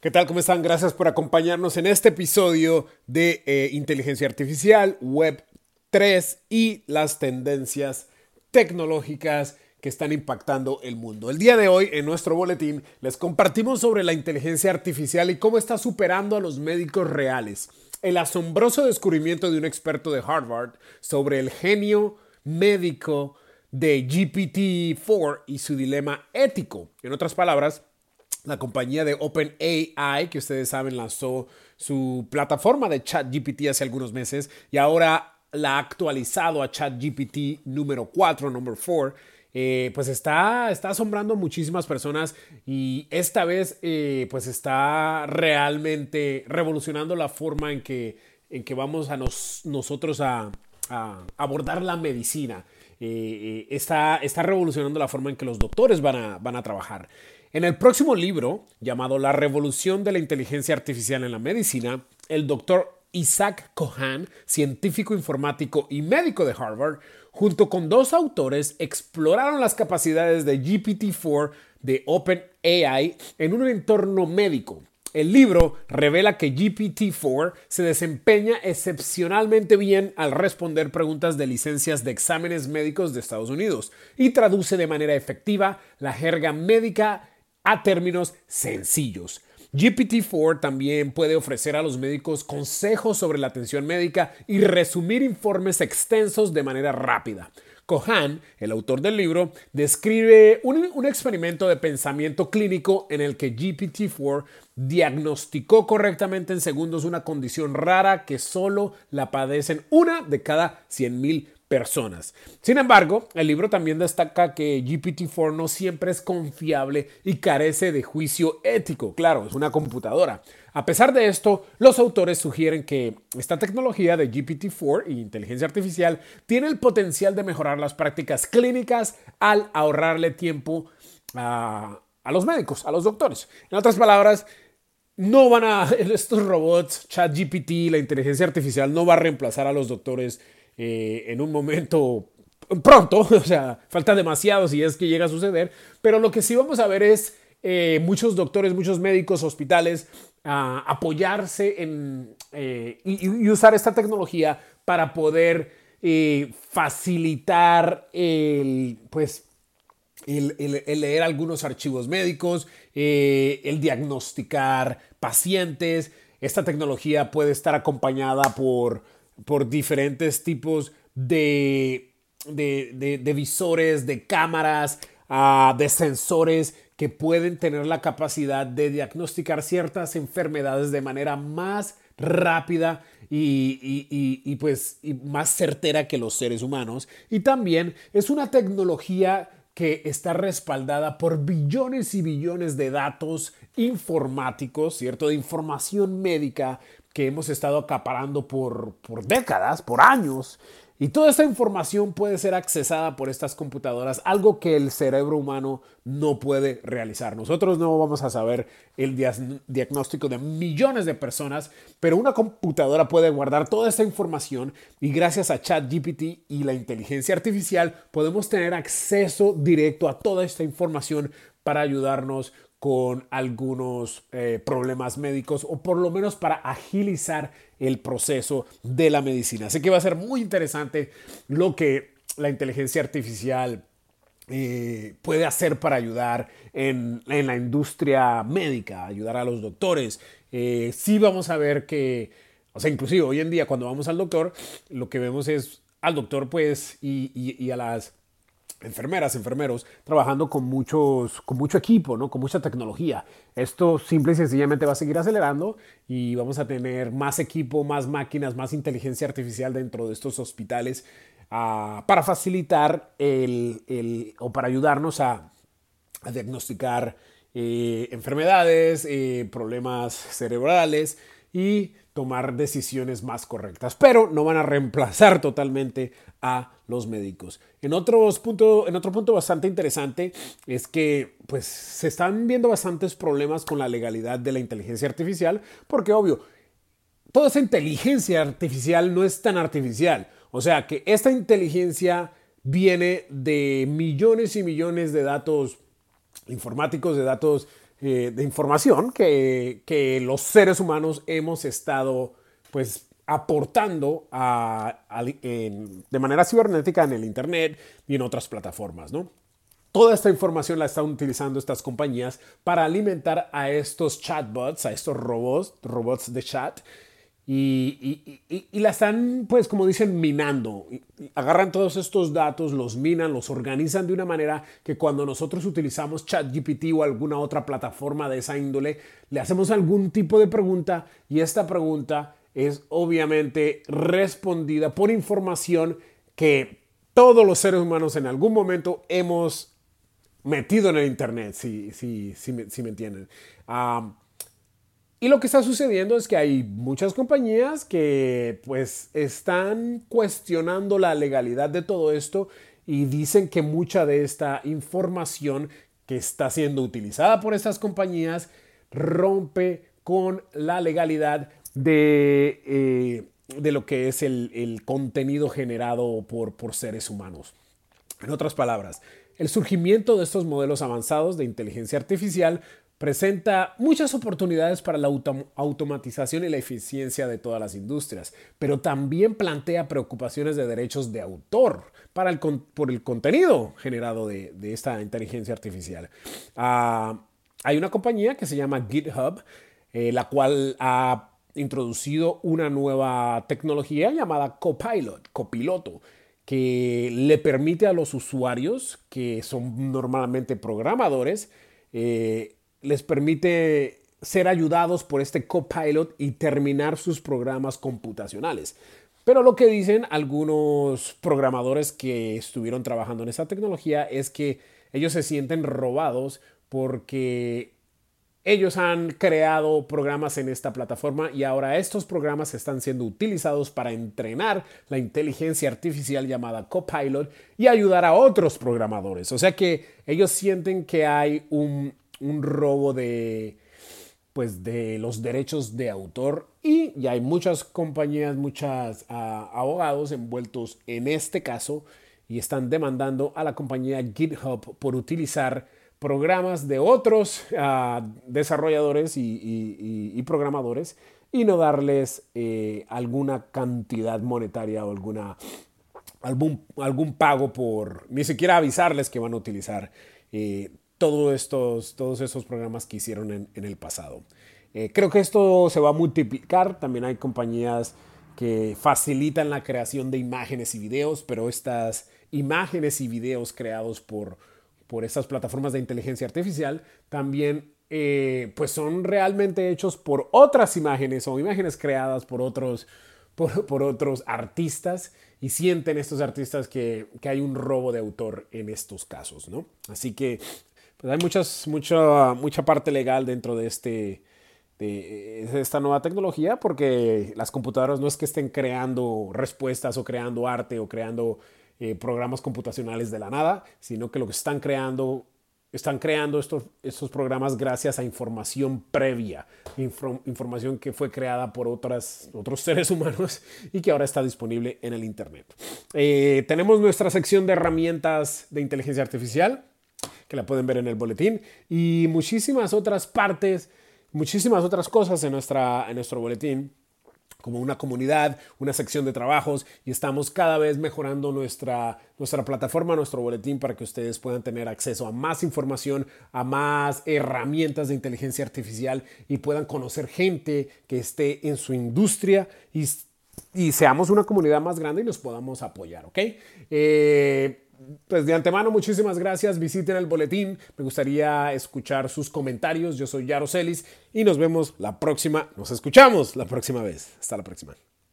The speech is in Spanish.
¿Qué tal? ¿Cómo están? Gracias por acompañarnos en este episodio de eh, Inteligencia Artificial, Web 3 y las tendencias tecnológicas que están impactando el mundo. El día de hoy, en nuestro boletín, les compartimos sobre la inteligencia artificial y cómo está superando a los médicos reales. El asombroso descubrimiento de un experto de Harvard sobre el genio médico de GPT-4 y su dilema ético. En otras palabras, la compañía de OpenAI, que ustedes saben, lanzó su plataforma de ChatGPT hace algunos meses y ahora la ha actualizado a ChatGPT número 4, número 4. Eh, pues está, está asombrando a muchísimas personas y esta vez eh, pues está realmente revolucionando la forma en que, en que vamos a nosotros a, abordar la medicina. Eh, está, está revolucionando la forma en que los doctores van a, van a trabajar. En el próximo libro, llamado La revolución de la inteligencia artificial en la medicina, el doctor Isaac Cohan, científico informático y médico de Harvard, junto con dos autores, exploraron las capacidades de GPT-4 de OpenAI en un entorno médico. El libro revela que GPT-4 se desempeña excepcionalmente bien al responder preguntas de licencias de exámenes médicos de Estados Unidos y traduce de manera efectiva la jerga médica a términos sencillos. GPT-4 también puede ofrecer a los médicos consejos sobre la atención médica y resumir informes extensos de manera rápida. Cohan, el autor del libro, describe un, experimento de pensamiento clínico en el que GPT-4 diagnosticó correctamente en segundos una condición rara que solo la padecen una de cada 100.000 personas. Sin embargo, el libro también destaca que GPT-4 no siempre es confiable y carece de juicio ético. Claro, es una computadora. A pesar de esto, los autores sugieren que esta tecnología de GPT-4 e inteligencia artificial tiene el potencial de mejorar las prácticas clínicas al ahorrarle tiempo a, a los médicos, a los doctores. En otras palabras, no van a, estos robots, ChatGPT, la inteligencia artificial, no va a reemplazar a los doctores eh, en un momento pronto, o sea, falta demasiado si es que llega a suceder, pero lo que sí vamos a ver es eh, muchos doctores, muchos médicos, hospitales apoyarse en, eh, y, usar esta tecnología para poder facilitar el, pues, el, leer algunos archivos médicos, el diagnosticar pacientes. Esta tecnología puede estar acompañada por por diferentes tipos de, de, visores, de cámaras, ah, de sensores que pueden tener la capacidad de diagnosticar ciertas enfermedades de manera más rápida y, pues más certera que los seres humanos. Y también es una tecnología que está respaldada por billones y billones de datos informáticos, ¿cierto? De información médica que hemos estado acaparando por, por décadas, por años. Y toda esta información puede ser accesada por estas computadoras, algo que el cerebro humano no puede realizar. Nosotros no vamos a saber el diagnóstico de millones de personas, pero una computadora puede guardar toda esta información y gracias a ChatGPT y la inteligencia artificial podemos tener acceso directo a toda esta información para ayudarnos con algunos eh, problemas médicos o por lo menos para agilizar el proceso de la medicina. Así que va a ser muy interesante lo que la inteligencia artificial eh, puede hacer para ayudar en, la industria médica, ayudar a los doctores. Eh, sí vamos a ver que, o sea, inclusive hoy en día cuando vamos al doctor, lo que vemos es al doctor pues y a las enfermeras, enfermeros, trabajando con, muchos, con mucho equipo, ¿no? con mucha tecnología. Esto simple y sencillamente va a seguir acelerando y vamos a tener más equipo, más máquinas, más inteligencia artificial dentro de estos hospitales ah, para facilitar el, o para ayudarnos a, diagnosticar eh, enfermedades, eh, problemas cerebrales y tomar decisiones más correctas, pero no van a reemplazar totalmente a los médicos. En, punto, en otro punto bastante interesante es que pues, se están viendo bastantes problemas con la legalidad de la inteligencia artificial, porque obvio, toda esa inteligencia artificial no es tan artificial. O sea que esta inteligencia viene de millones y millones de datos informáticos, de datos eh, de información que, que, los seres humanos hemos estado pues aportando a, de manera cibernética en el Internet y en otras plataformas, ¿no? Toda esta información la están utilizando estas compañías para alimentar a estos chatbots, a estos robots, robots de chat, y, la están, pues como dicen, minando. Agarran todos estos datos, los minan, los organizan de una manera que cuando nosotros utilizamos ChatGPT o alguna otra plataforma de esa índole, le hacemos algún tipo de pregunta y esta pregunta es obviamente respondida por información que todos los seres humanos en algún momento hemos metido en el Internet, si, si, si, me, entienden. Y lo que está sucediendo es que hay muchas compañías que pues están cuestionando la legalidad de todo esto y dicen que mucha de esta información que está siendo utilizada por estas compañías rompe con la legalidad de, eh, de lo que es el, el contenido generado por, por seres humanos. En otras palabras, el surgimiento de estos modelos avanzados de inteligencia artificial presenta muchas oportunidades para la automatización y la eficiencia de todas las industrias, pero también plantea preocupaciones de derechos de autor para el por el contenido generado de, esta inteligencia artificial. Ah, hay una compañía que se llama GitHub, eh, la cual ha introducido una nueva tecnología llamada Copilot, copiloto, que le permite a los usuarios, que son normalmente programadores, eh, les permite ser ayudados por este copilot y terminar sus programas computacionales. Pero lo que dicen algunos programadores que estuvieron trabajando en esa tecnología es que ellos se sienten robados porque ellos han creado programas en esta plataforma y ahora estos programas están siendo utilizados para entrenar la inteligencia artificial llamada Copilot y ayudar a otros programadores. O sea que ellos sienten que hay un un robo de, pues, de los derechos de autor. Y ya hay muchas compañías, muchos ah, abogados envueltos en este caso y están demandando a la compañía GitHub por utilizar programas de otros ah, desarrolladores y, programadores y no darles eh, alguna cantidad monetaria o alguna, algún, algún pago por ni siquiera avisarles que van a utilizar eh, todos estos, todos esos programas que hicieron en, el pasado. Eh, creo que esto se va a multiplicar. También hay compañías que facilitan la creación de imágenes y videos, pero estas imágenes y videos creados por, por estas plataformas de inteligencia artificial también eh, pues son realmente hechos por otras imágenes o imágenes creadas por otros, por, otros artistas y sienten estos artistas que, que, hay un robo de autor en estos casos, ¿no? Así que pues hay muchas, mucha, mucha parte legal dentro de, este, de esta nueva tecnología porque las computadoras no es que estén creando respuestas o creando arte o creando eh, programas computacionales de la nada, sino que lo que están creando, están creando estos, estos programas gracias a información previa, información que fue creada por otras, otros seres humanos y que ahora está disponible en el Internet. Eh, tenemos nuestra sección de herramientas de inteligencia artificial que la pueden ver en el boletín, y muchísimas otras partes, muchísimas otras cosas en, nuestra, en nuestro boletín como una comunidad, una sección de trabajos y estamos cada vez mejorando nuestra, nuestra plataforma, nuestro boletín para que ustedes puedan tener acceso a más información, a más herramientas de inteligencia artificial y puedan conocer gente que esté en su industria y, y seamos una comunidad más grande y nos podamos apoyar, ¿ok? Eh, pues de antemano, muchísimas gracias. Visiten el boletín. Me gustaría escuchar sus comentarios. Yo soy Yaro Celis y nos vemos la próxima. Nos escuchamos la próxima vez. Hasta la próxima.